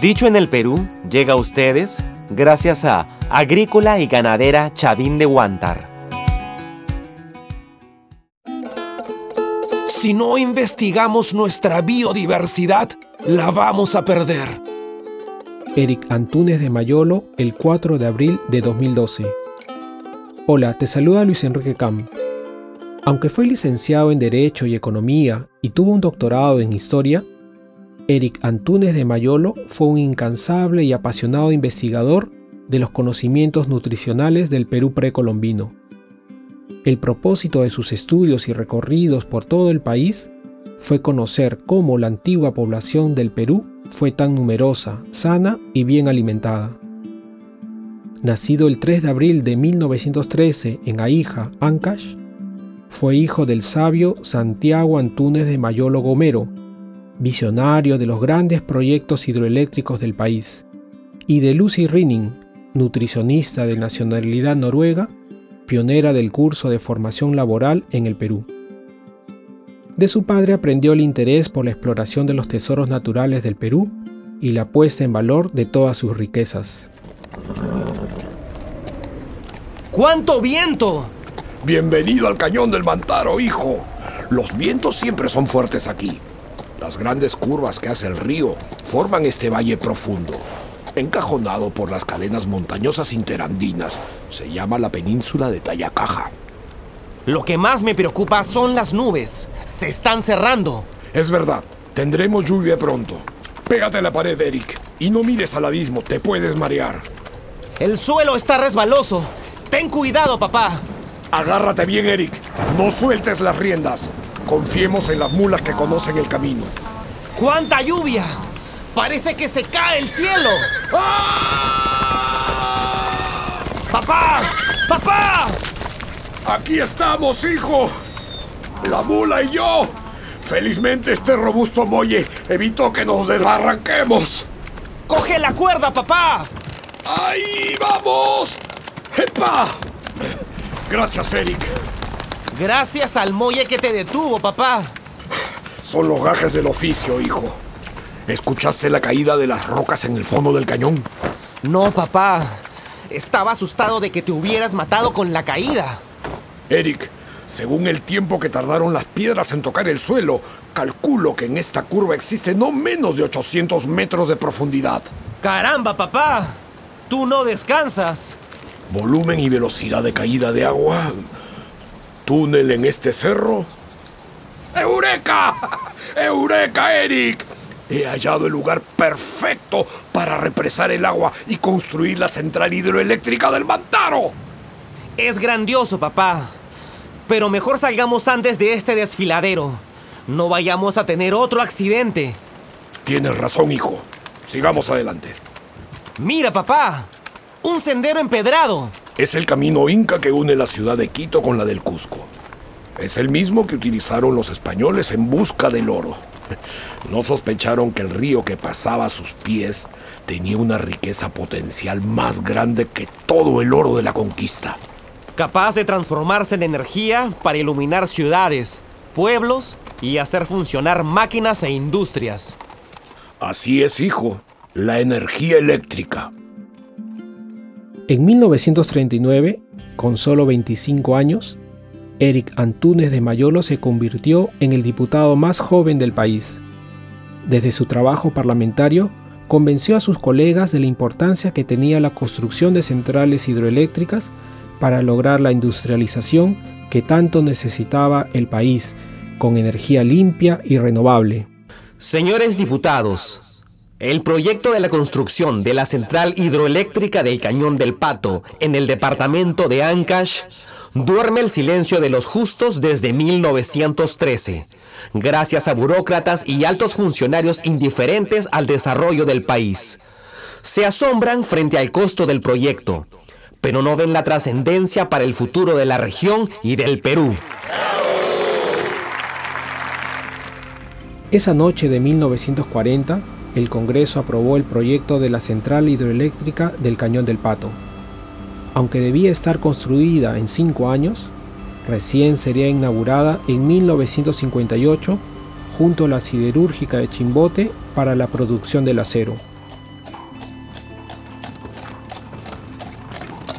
Dicho en el Perú, llega a ustedes gracias a Agrícola y Ganadera Chavín de Huántar. Si no investigamos nuestra biodiversidad, la vamos a perder. Eric Antúnez de Mayolo, el 4 de abril de 2012. Hola, te saluda Luis Enrique Cam. Aunque fue licenciado en Derecho y Economía y tuvo un doctorado en Historia, Eric Antúnez de Mayolo fue un incansable y apasionado investigador de los conocimientos nutricionales del Perú precolombino. El propósito de sus estudios y recorridos por todo el país fue conocer cómo la antigua población del Perú fue tan numerosa, sana y bien alimentada. Nacido el 3 de abril de 1913 en Aija, Ancash, fue hijo del sabio Santiago Antúnez de Mayolo Gomero, visionario de los grandes proyectos hidroeléctricos del país, y de Lucy Rinning, nutricionista de nacionalidad noruega pionera del curso de formación laboral en el Perú. De su padre aprendió el interés por la exploración de los tesoros naturales del Perú y la puesta en valor de todas sus riquezas. ¡Cuánto viento! Bienvenido al cañón del Mantaro, hijo. Los vientos siempre son fuertes aquí. Las grandes curvas que hace el río forman este valle profundo encajonado por las cadenas montañosas interandinas. Se llama la península de Tayacaja. Lo que más me preocupa son las nubes. Se están cerrando. Es verdad, tendremos lluvia pronto. Pégate a la pared, Eric, y no mires al abismo, te puedes marear. El suelo está resbaloso. Ten cuidado, papá. Agárrate bien, Eric. No sueltes las riendas. Confiemos en las mulas que conocen el camino. ¡Cuánta lluvia! Parece que se cae el cielo. ¡Ah! ¡Papá! ¡Papá! Aquí estamos, hijo. La mula y yo. Felizmente este robusto muelle evitó que nos desbarranquemos. ¡Coge la cuerda, papá! ¡Ahí vamos! ¡Epa! Gracias, Eric. Gracias al muelle que te detuvo, papá. Son los gajes del oficio, hijo. ¿Escuchaste la caída de las rocas en el fondo del cañón? No, papá. Estaba asustado de que te hubieras matado con la caída. Eric, según el tiempo que tardaron las piedras en tocar el suelo, calculo que en esta curva existe no menos de 800 metros de profundidad. ¡Caramba, papá! Tú no descansas. Volumen y velocidad de caída de agua. Túnel en este cerro. ¡Eureka! ¡Eureka, Eric! He hallado el lugar perfecto para represar el agua y construir la central hidroeléctrica del Mantaro. Es grandioso, papá. Pero mejor salgamos antes de este desfiladero. No vayamos a tener otro accidente. Tienes razón, hijo. Sigamos adelante. Mira, papá. Un sendero empedrado. Es el camino inca que une la ciudad de Quito con la del Cusco. Es el mismo que utilizaron los españoles en busca del oro. No sospecharon que el río que pasaba a sus pies tenía una riqueza potencial más grande que todo el oro de la conquista. Capaz de transformarse en energía para iluminar ciudades, pueblos y hacer funcionar máquinas e industrias. Así es, hijo, la energía eléctrica. En 1939, con solo 25 años, Eric Antúnez de Mayolo se convirtió en el diputado más joven del país. Desde su trabajo parlamentario, convenció a sus colegas de la importancia que tenía la construcción de centrales hidroeléctricas para lograr la industrialización que tanto necesitaba el país, con energía limpia y renovable. Señores diputados, el proyecto de la construcción de la central hidroeléctrica del Cañón del Pato en el departamento de Ancash duerme el silencio de los justos desde 1913, gracias a burócratas y altos funcionarios indiferentes al desarrollo del país. Se asombran frente al costo del proyecto, pero no ven la trascendencia para el futuro de la región y del Perú. Esa noche de 1940, el Congreso aprobó el proyecto de la central hidroeléctrica del Cañón del Pato. Aunque debía estar construida en cinco años, recién sería inaugurada en 1958 junto a la siderúrgica de Chimbote para la producción del acero.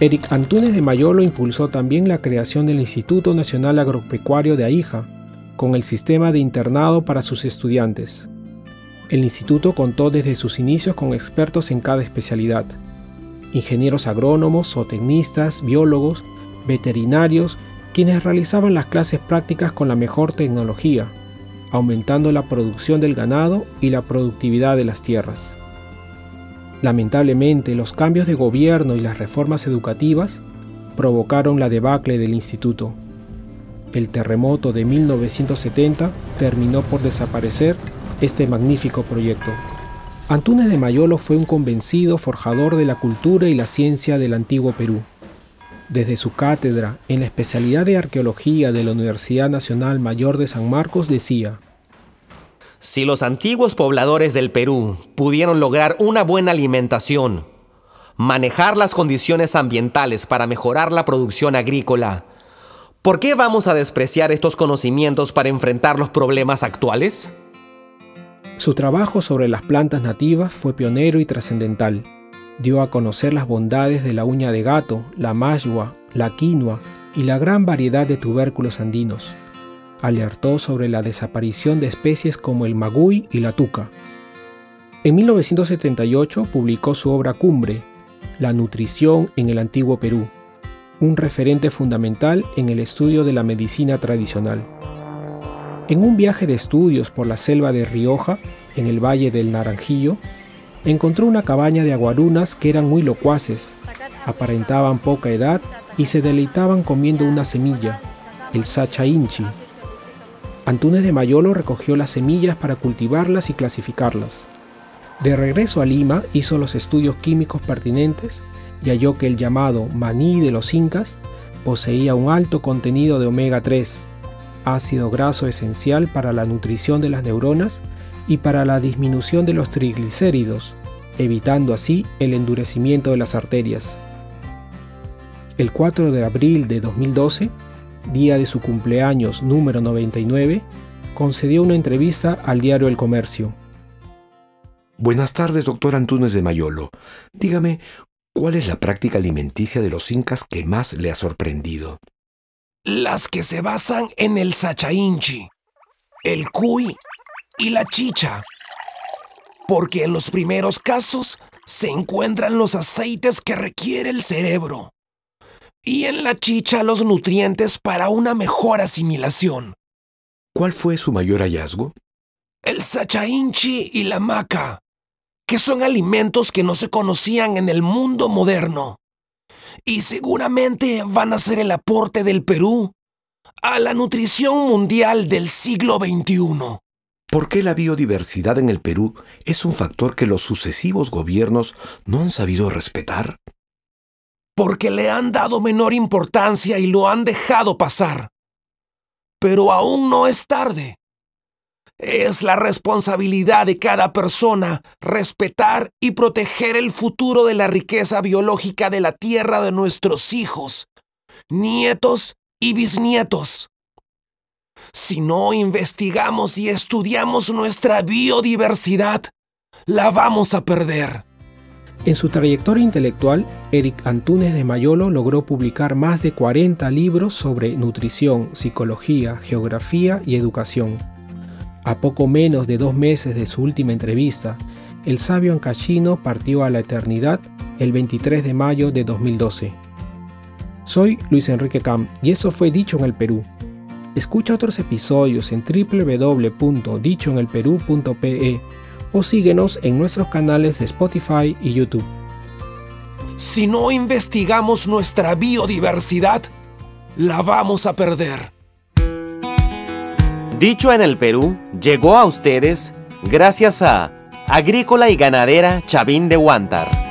Eric Antunes de Mayolo impulsó también la creación del Instituto Nacional Agropecuario de Aija, con el sistema de internado para sus estudiantes. El instituto contó desde sus inicios con expertos en cada especialidad, ingenieros agrónomos, zootecnistas, biólogos, veterinarios, quienes realizaban las clases prácticas con la mejor tecnología, aumentando la producción del ganado y la productividad de las tierras. Lamentablemente, los cambios de gobierno y las reformas educativas provocaron la debacle del instituto. El terremoto de 1970 terminó por desaparecer este magnífico proyecto. Antunes de Mayolo fue un convencido forjador de la cultura y la ciencia del antiguo Perú. Desde su cátedra en la especialidad de arqueología de la Universidad Nacional Mayor de San Marcos decía, si los antiguos pobladores del Perú pudieron lograr una buena alimentación, manejar las condiciones ambientales para mejorar la producción agrícola, ¿por qué vamos a despreciar estos conocimientos para enfrentar los problemas actuales? Su trabajo sobre las plantas nativas fue pionero y trascendental. Dio a conocer las bondades de la uña de gato, la mayua, la quinoa y la gran variedad de tubérculos andinos alertó sobre la desaparición de especies como el magui y la tuca. En 1978 publicó su obra cumbre, La nutrición en el antiguo Perú, un referente fundamental en el estudio de la medicina tradicional. En un viaje de estudios por la selva de Rioja, en el Valle del Naranjillo, encontró una cabaña de aguarunas que eran muy locuaces, aparentaban poca edad y se deleitaban comiendo una semilla, el sacha inchi, Antunes de Mayolo recogió las semillas para cultivarlas y clasificarlas. De regreso a Lima hizo los estudios químicos pertinentes y halló que el llamado maní de los incas poseía un alto contenido de omega 3, ácido graso esencial para la nutrición de las neuronas y para la disminución de los triglicéridos, evitando así el endurecimiento de las arterias. El 4 de abril de 2012, día de su cumpleaños número 99, concedió una entrevista al diario El Comercio. Buenas tardes, doctor Antunes de Mayolo. Dígame, ¿cuál es la práctica alimenticia de los incas que más le ha sorprendido? Las que se basan en el sachainchi, el cuy y la chicha. Porque en los primeros casos se encuentran los aceites que requiere el cerebro y en la chicha los nutrientes para una mejor asimilación. ¿Cuál fue su mayor hallazgo? El sachainchi y la maca, que son alimentos que no se conocían en el mundo moderno. Y seguramente van a ser el aporte del Perú a la nutrición mundial del siglo XXI. ¿Por qué la biodiversidad en el Perú es un factor que los sucesivos gobiernos no han sabido respetar? porque le han dado menor importancia y lo han dejado pasar. Pero aún no es tarde. Es la responsabilidad de cada persona respetar y proteger el futuro de la riqueza biológica de la tierra de nuestros hijos, nietos y bisnietos. Si no investigamos y estudiamos nuestra biodiversidad, la vamos a perder. En su trayectoria intelectual, Eric Antunes de Mayolo logró publicar más de 40 libros sobre nutrición, psicología, geografía y educación. A poco menos de dos meses de su última entrevista, el sabio ancachino partió a la eternidad el 23 de mayo de 2012. Soy Luis Enrique Cam y eso fue Dicho en el Perú. Escucha otros episodios en www.dichoenelperú.pe o síguenos en nuestros canales de Spotify y YouTube. Si no investigamos nuestra biodiversidad, la vamos a perder. Dicho en el Perú, llegó a ustedes gracias a Agrícola y Ganadera Chavín de Huántar